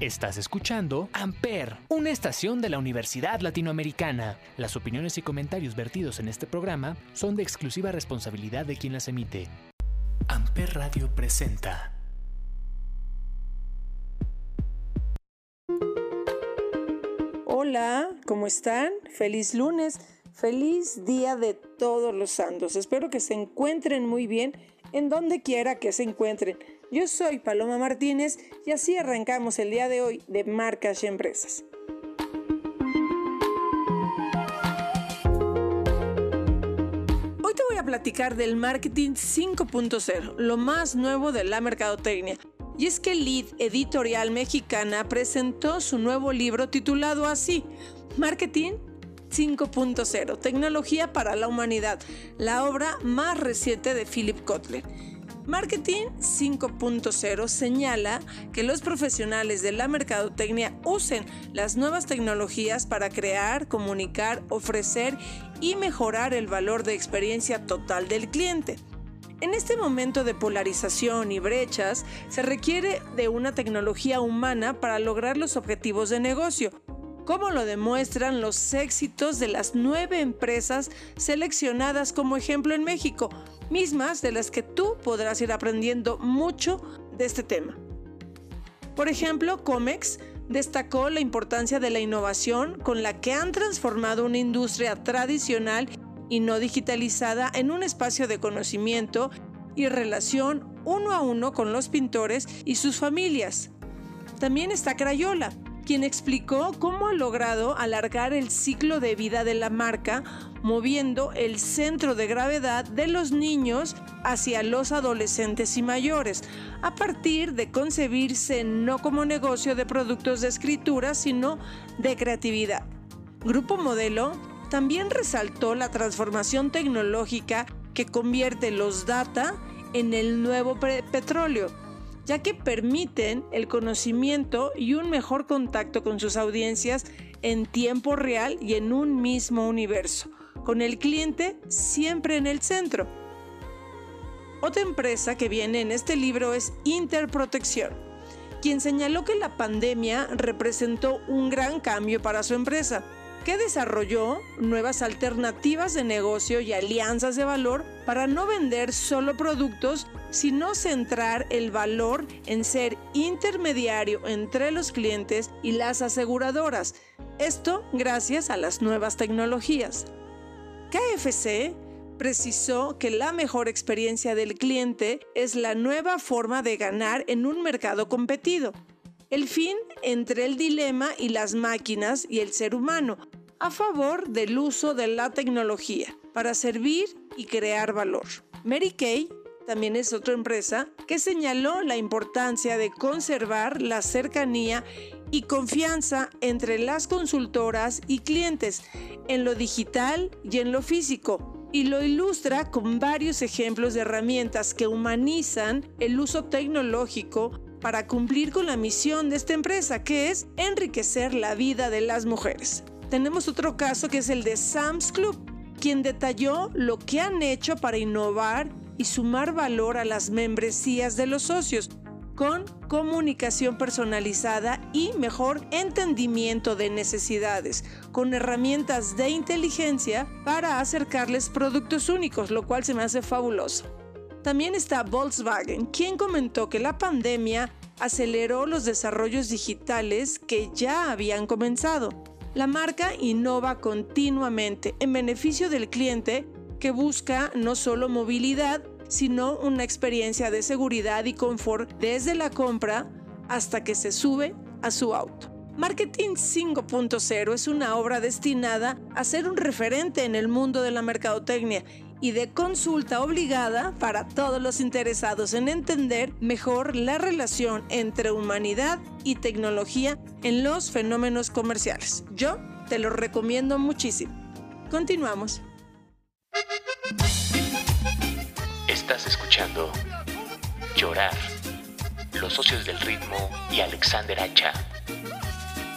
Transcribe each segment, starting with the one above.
Estás escuchando Amper, una estación de la Universidad Latinoamericana. Las opiniones y comentarios vertidos en este programa son de exclusiva responsabilidad de quien las emite. Amper Radio presenta. Hola, ¿cómo están? Feliz lunes, feliz día de todos los santos. Espero que se encuentren muy bien en donde quiera que se encuentren. Yo soy Paloma Martínez y así arrancamos el día de hoy de Marcas y Empresas. Hoy te voy a platicar del marketing 5.0, lo más nuevo de la mercadotecnia. Y es que Lead Editorial Mexicana presentó su nuevo libro titulado así, Marketing 5.0, Tecnología para la Humanidad, la obra más reciente de Philip Kotler. Marketing 5.0 señala que los profesionales de la mercadotecnia usen las nuevas tecnologías para crear, comunicar, ofrecer y mejorar el valor de experiencia total del cliente. En este momento de polarización y brechas, se requiere de una tecnología humana para lograr los objetivos de negocio, como lo demuestran los éxitos de las nueve empresas seleccionadas como ejemplo en México, mismas de las que tú podrás ir aprendiendo mucho de este tema. Por ejemplo, Comex destacó la importancia de la innovación con la que han transformado una industria tradicional y no digitalizada en un espacio de conocimiento y relación uno a uno con los pintores y sus familias. También está Crayola, quien explicó cómo ha logrado alargar el ciclo de vida de la marca, moviendo el centro de gravedad de los niños hacia los adolescentes y mayores, a partir de concebirse no como negocio de productos de escritura, sino de creatividad. Grupo Modelo también resaltó la transformación tecnológica que convierte los data en el nuevo petróleo ya que permiten el conocimiento y un mejor contacto con sus audiencias en tiempo real y en un mismo universo, con el cliente siempre en el centro. Otra empresa que viene en este libro es Interprotección, quien señaló que la pandemia representó un gran cambio para su empresa que desarrolló nuevas alternativas de negocio y alianzas de valor para no vender solo productos, sino centrar el valor en ser intermediario entre los clientes y las aseguradoras. Esto gracias a las nuevas tecnologías. KFC precisó que la mejor experiencia del cliente es la nueva forma de ganar en un mercado competido el fin entre el dilema y las máquinas y el ser humano, a favor del uso de la tecnología para servir y crear valor. Mary Kay también es otra empresa que señaló la importancia de conservar la cercanía y confianza entre las consultoras y clientes en lo digital y en lo físico y lo ilustra con varios ejemplos de herramientas que humanizan el uso tecnológico para cumplir con la misión de esta empresa, que es enriquecer la vida de las mujeres. Tenemos otro caso que es el de Sam's Club, quien detalló lo que han hecho para innovar y sumar valor a las membresías de los socios, con comunicación personalizada y mejor entendimiento de necesidades, con herramientas de inteligencia para acercarles productos únicos, lo cual se me hace fabuloso. También está Volkswagen, quien comentó que la pandemia aceleró los desarrollos digitales que ya habían comenzado. La marca innova continuamente en beneficio del cliente que busca no solo movilidad, sino una experiencia de seguridad y confort desde la compra hasta que se sube a su auto. Marketing 5.0 es una obra destinada a ser un referente en el mundo de la mercadotecnia y de consulta obligada para todos los interesados en entender mejor la relación entre humanidad y tecnología en los fenómenos comerciales. Yo te lo recomiendo muchísimo. Continuamos. Estás escuchando Llorar, Los Socios del Ritmo y Alexander Hacha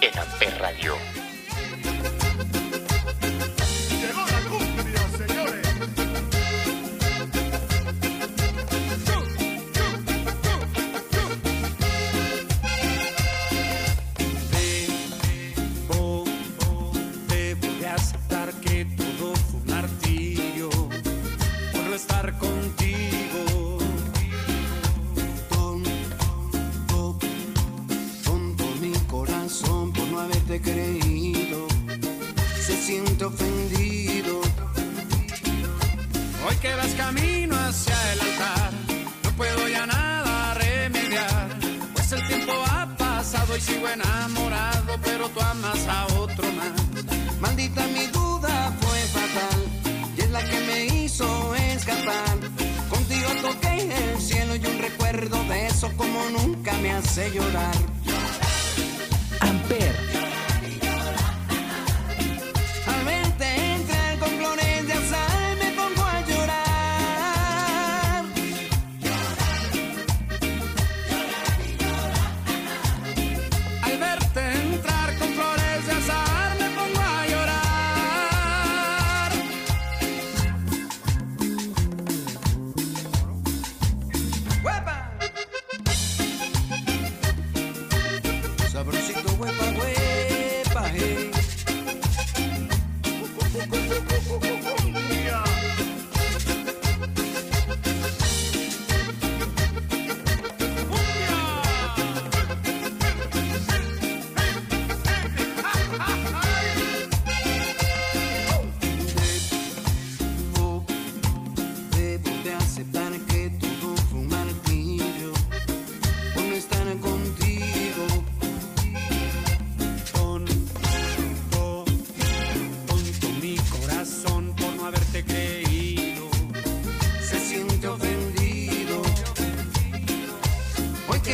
en Amper Radio. Haberte creído se siente ofendido. Hoy que vas camino hacia el altar, no puedo ya nada remediar, pues el tiempo ha pasado y sigo enamorado, pero tú amas a otro más. Maldita mi duda fue fatal, y es la que me hizo escapar. Contigo toqué el cielo y un recuerdo de eso como nunca me hace llorar.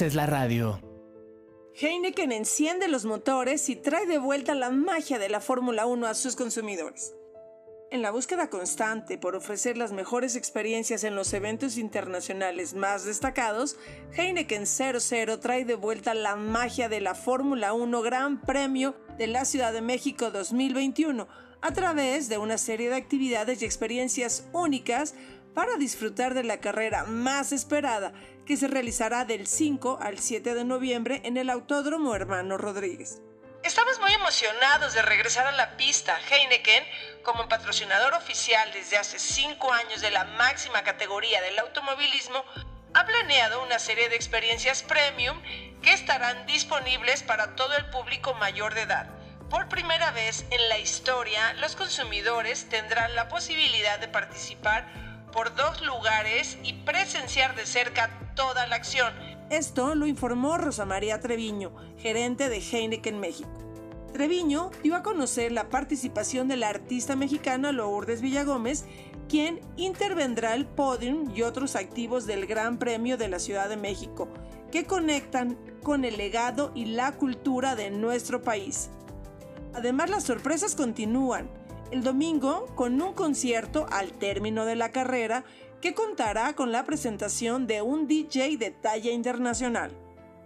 haces la radio. Heineken enciende los motores y trae de vuelta la magia de la Fórmula 1 a sus consumidores. En la búsqueda constante por ofrecer las mejores experiencias en los eventos internacionales más destacados, Heineken 00 trae de vuelta la magia de la Fórmula 1 Gran Premio de la Ciudad de México 2021 a través de una serie de actividades y experiencias únicas para disfrutar de la carrera más esperada que se realizará del 5 al 7 de noviembre en el Autódromo Hermano Rodríguez. Estamos muy emocionados de regresar a la pista. Heineken, como patrocinador oficial desde hace 5 años de la máxima categoría del automovilismo, ha planeado una serie de experiencias premium que estarán disponibles para todo el público mayor de edad. Por primera vez en la historia, los consumidores tendrán la posibilidad de participar por dos lugares y presenciar de cerca toda la acción. Esto lo informó Rosa María Treviño, gerente de Heineken México. Treviño dio a conocer la participación de la artista mexicana Lourdes Villagómez, quien intervendrá el podium y otros activos del Gran Premio de la Ciudad de México, que conectan con el legado y la cultura de nuestro país. Además, las sorpresas continúan el domingo con un concierto al término de la carrera que contará con la presentación de un DJ de talla internacional.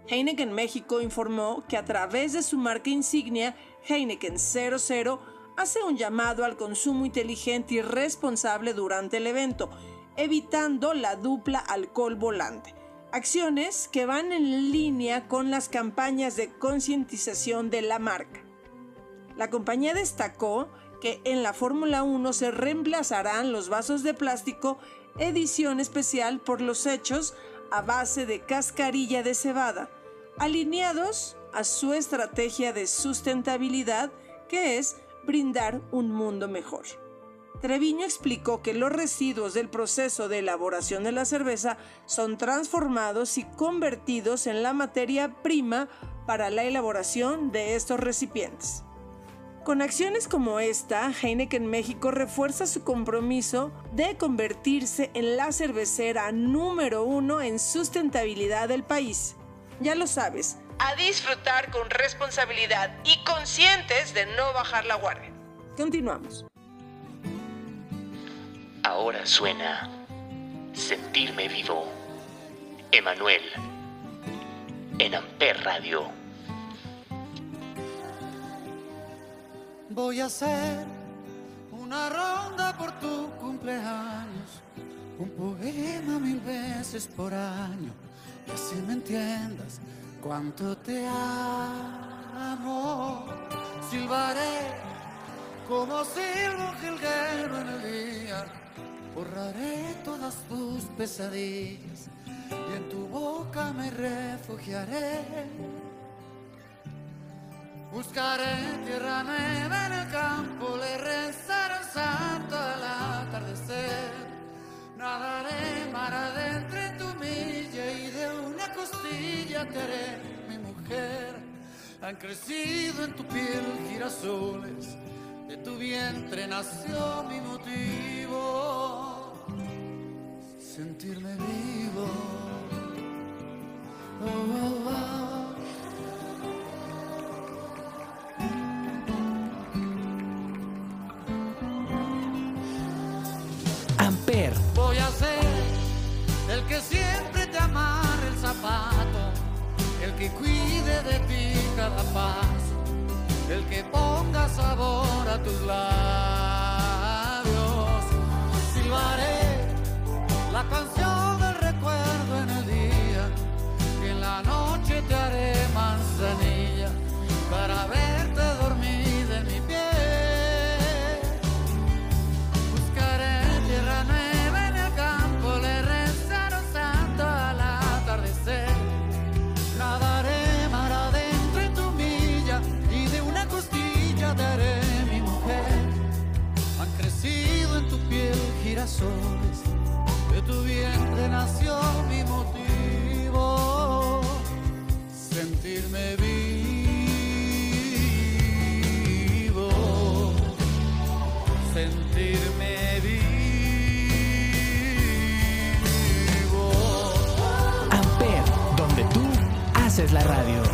Heineken México informó que a través de su marca insignia Heineken 00 hace un llamado al consumo inteligente y responsable durante el evento, evitando la dupla alcohol volante. Acciones que van en línea con las campañas de concientización de la marca. La compañía destacó en la Fórmula 1 se reemplazarán los vasos de plástico edición especial por los hechos a base de cascarilla de cebada, alineados a su estrategia de sustentabilidad que es brindar un mundo mejor. Treviño explicó que los residuos del proceso de elaboración de la cerveza son transformados y convertidos en la materia prima para la elaboración de estos recipientes. Con acciones como esta, Heineken México refuerza su compromiso de convertirse en la cervecera número uno en sustentabilidad del país. Ya lo sabes, a disfrutar con responsabilidad y conscientes de no bajar la guardia. Continuamos. Ahora suena Sentirme vivo. Emanuel. En Amper Radio. Voy a hacer una ronda por tu cumpleaños, un poema mil veces por año, y así me entiendas cuánto te amo. Silbaré como silbo jilguero en el día, borraré todas tus pesadillas y en tu boca me refugiaré. Buscaré tierra nueva en el campo, le rezaré al santo al atardecer. Nadaré mar adentro en tu milla y de una costilla te haré mi mujer. Han crecido en tu piel girasoles, de tu vientre nació mi motivo. Sentirme vivo. Oh, oh, oh. De ti cada paso, el que ponga sabor a tus labios. Silbaré la canción del recuerdo en el día, y en la noche te haré manzanilla para verte girasoles, de tu vientre nació mi motivo. Sentirme vivo sentirme vivo. Amper, donde tú haces la radio.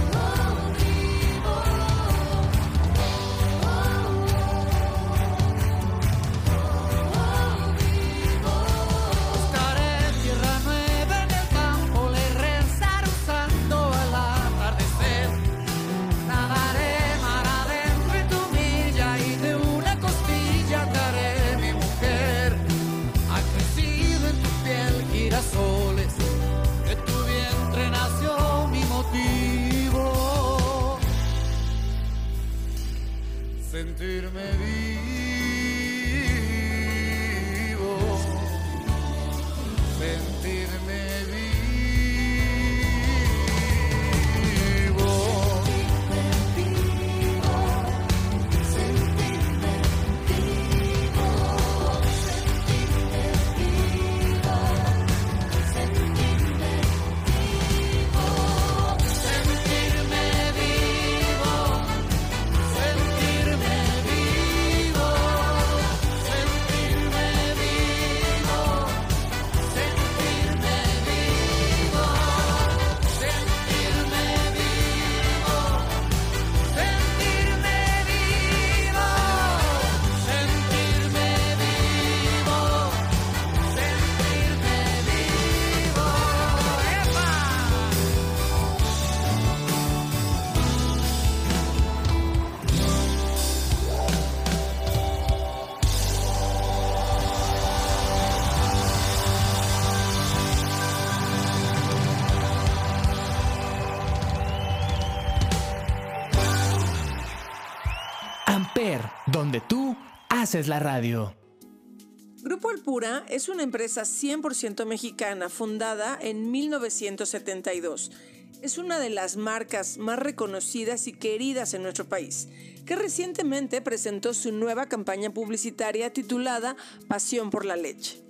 Donde tú haces la radio. Grupo Alpura es una empresa 100% mexicana fundada en 1972. es una de las marcas más reconocidas y queridas en nuestro país, que recientemente presentó su nueva campaña publicitaria titulada Pasión por la leche.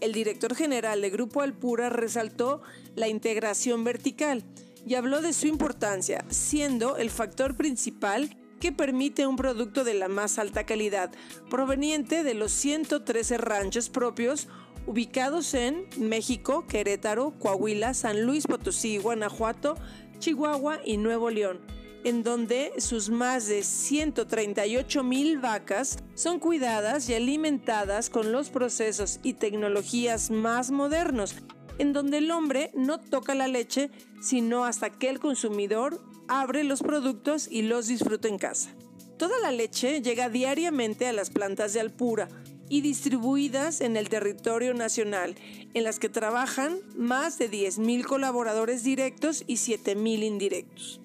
El director general de Grupo Alpura resaltó la integración vertical y habló de su importancia, siendo el factor principal que permite un producto de la más alta calidad, proveniente de los 113 ranchos propios ubicados en México, Querétaro, Coahuila, San Luis Potosí, Guanajuato, Chihuahua y Nuevo León, en donde sus más de 138 mil vacas son cuidadas y alimentadas con los procesos y tecnologías más modernos, en donde el hombre no toca la leche sino hasta que el consumidor abre los productos y los disfruta en casa. Toda la leche llega diariamente a las plantas de Alpura, y distribuidas en el territorio nacional, en las que trabajan más de 10.000 colaboradores directos y 7.000 indirectos.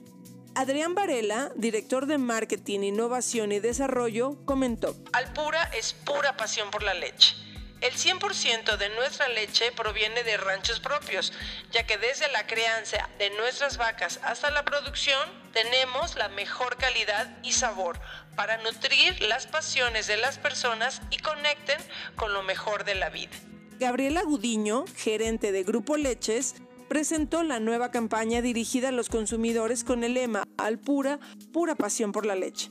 Adrián Varela, director de Marketing, Innovación y Desarrollo, comentó, Alpura es pura pasión por la leche el 100% de nuestra leche proviene de ranchos propios, ya que desde la crianza de nuestras vacas hasta la producción tenemos la mejor calidad y sabor para nutrir las pasiones de las personas y conecten con lo mejor de la vida. Gabriela Gudiño, gerente de Grupo Leches, presentó la nueva campaña dirigida a los consumidores con el lema Al pura, pura pasión por la leche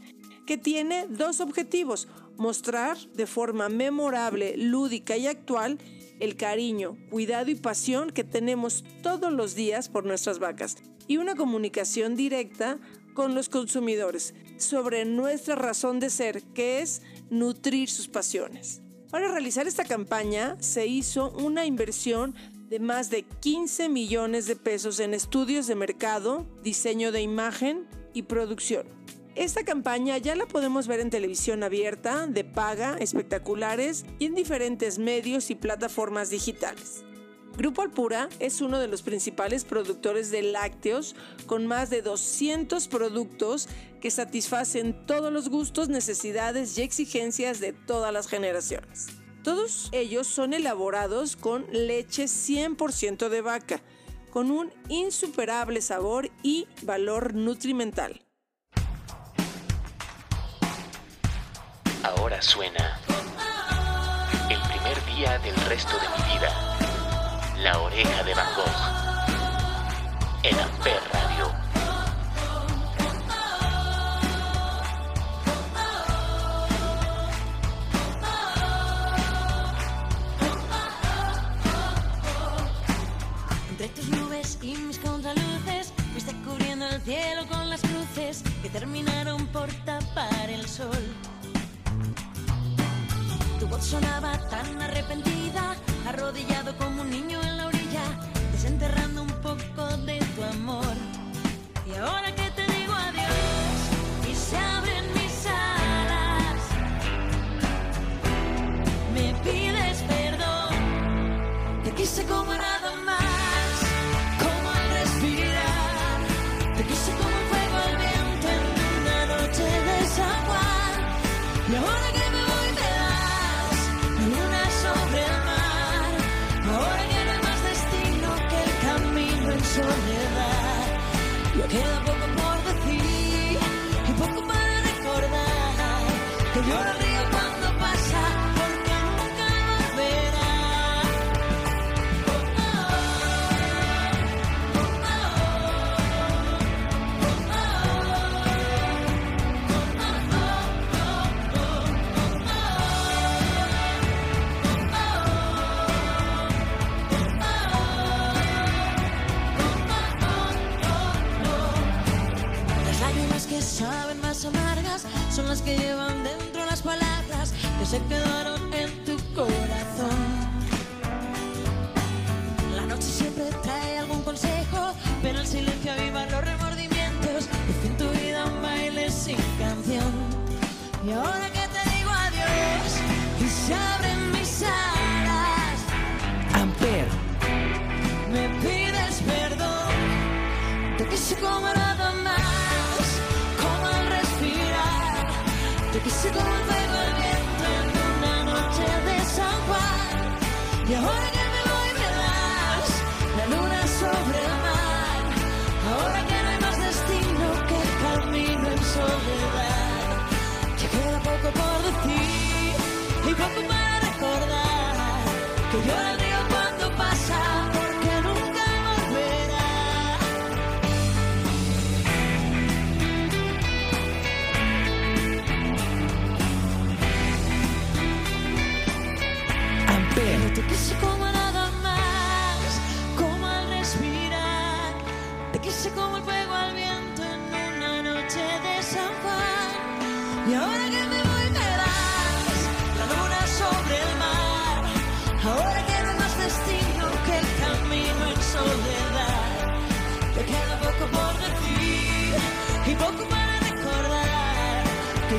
que tiene dos objetivos, mostrar de forma memorable, lúdica y actual el cariño, cuidado y pasión que tenemos todos los días por nuestras vacas y una comunicación directa con los consumidores sobre nuestra razón de ser, que es nutrir sus pasiones. Para realizar esta campaña se hizo una inversión de más de 15 millones de pesos en estudios de mercado, diseño de imagen y producción. Esta campaña ya la podemos ver en televisión abierta, de paga, espectaculares y en diferentes medios y plataformas digitales. Grupo Alpura es uno de los principales productores de lácteos con más de 200 productos que satisfacen todos los gustos, necesidades y exigencias de todas las generaciones. Todos ellos son elaborados con leche 100% de vaca, con un insuperable sabor y valor nutrimental. Ahora suena el primer día del resto de mi vida. La oreja de Van Gogh. En Amper Radio. Entre tus nubes y mis contraluces, fuiste cubriendo el cielo con las cruces que terminaron por tapar el sol sonaba tan arrepentida, arrodillado como un niño en la orilla, desenterrando un poco de tu amor. Y ahora que te digo adiós y se abren mis alas, me pides perdón, te quise como nada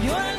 Que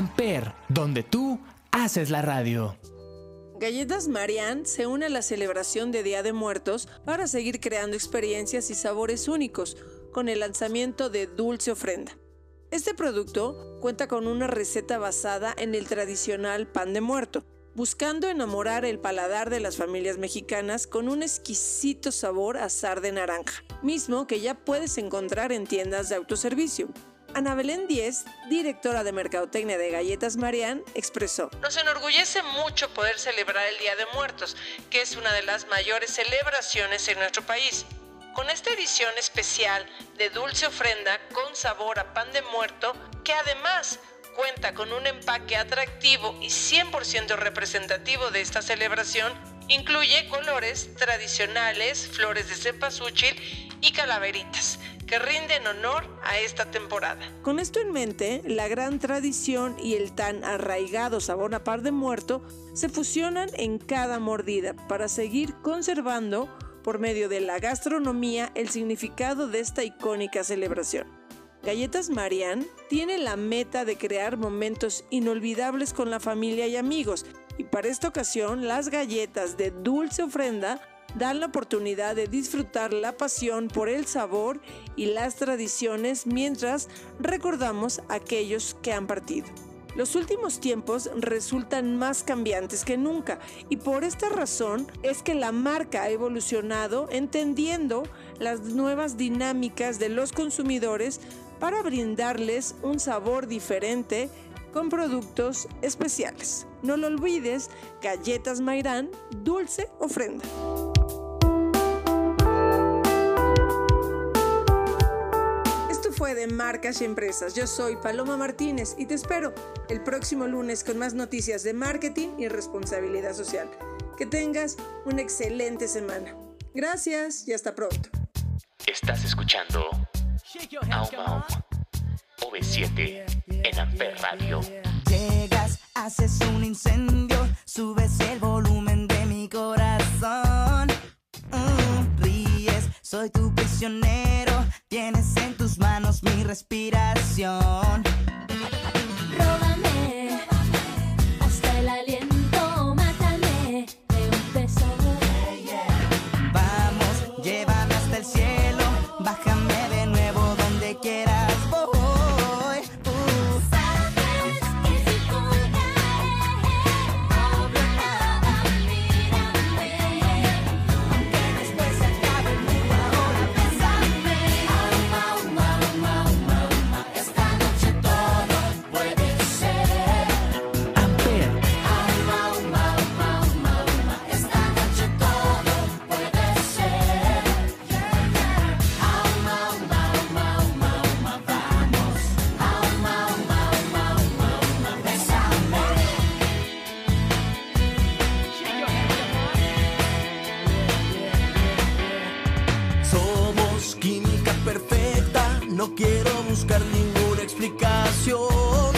Amper, donde tú haces la radio. Galletas Marianne se une a la celebración de Día de Muertos para seguir creando experiencias y sabores únicos con el lanzamiento de Dulce Ofrenda. Este producto cuenta con una receta basada en el tradicional pan de muerto, buscando enamorar el paladar de las familias mexicanas con un exquisito sabor a zar de naranja, mismo que ya puedes encontrar en tiendas de autoservicio. Ana Belén Díez, directora de Mercadotecnia de Galletas Marianne, expresó: Nos enorgullece mucho poder celebrar el Día de Muertos, que es una de las mayores celebraciones en nuestro país. Con esta edición especial de dulce ofrenda con sabor a pan de muerto, que además cuenta con un empaque atractivo y 100% representativo de esta celebración, incluye colores tradicionales, flores de cempasúchil y calaveritas que rinden honor a esta temporada. Con esto en mente, la gran tradición y el tan arraigado sabor a par de muerto se fusionan en cada mordida para seguir conservando por medio de la gastronomía el significado de esta icónica celebración. Galletas Marianne tiene la meta de crear momentos inolvidables con la familia y amigos y para esta ocasión las galletas de dulce ofrenda dan la oportunidad de disfrutar la pasión por el sabor y las tradiciones mientras recordamos a aquellos que han partido. Los últimos tiempos resultan más cambiantes que nunca y por esta razón es que la marca ha evolucionado entendiendo las nuevas dinámicas de los consumidores para brindarles un sabor diferente con productos especiales. No lo olvides, galletas Mairán, dulce ofrenda. De Marcas y Empresas. Yo soy Paloma Martínez y te espero el próximo lunes con más noticias de marketing y responsabilidad social. Que tengas una excelente semana. Gracias y hasta pronto. Estás escuchando Aum Aum V7 en Amper Radio. Llegas, haces un incendio, subes el volumen de mi corazón. Soy tu prisionero, tienes en tus manos mi respiración. Química perfecta, no quiero buscar ninguna explicación.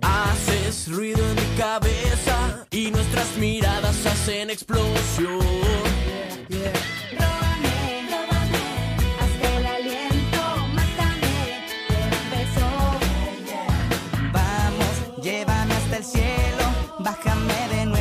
Haces ruido en mi cabeza y nuestras miradas hacen explosión. Róbame, róbame, hasta el aliento, mátame beso. Vamos, llévame hasta el cielo, bájame de nuevo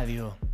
radio.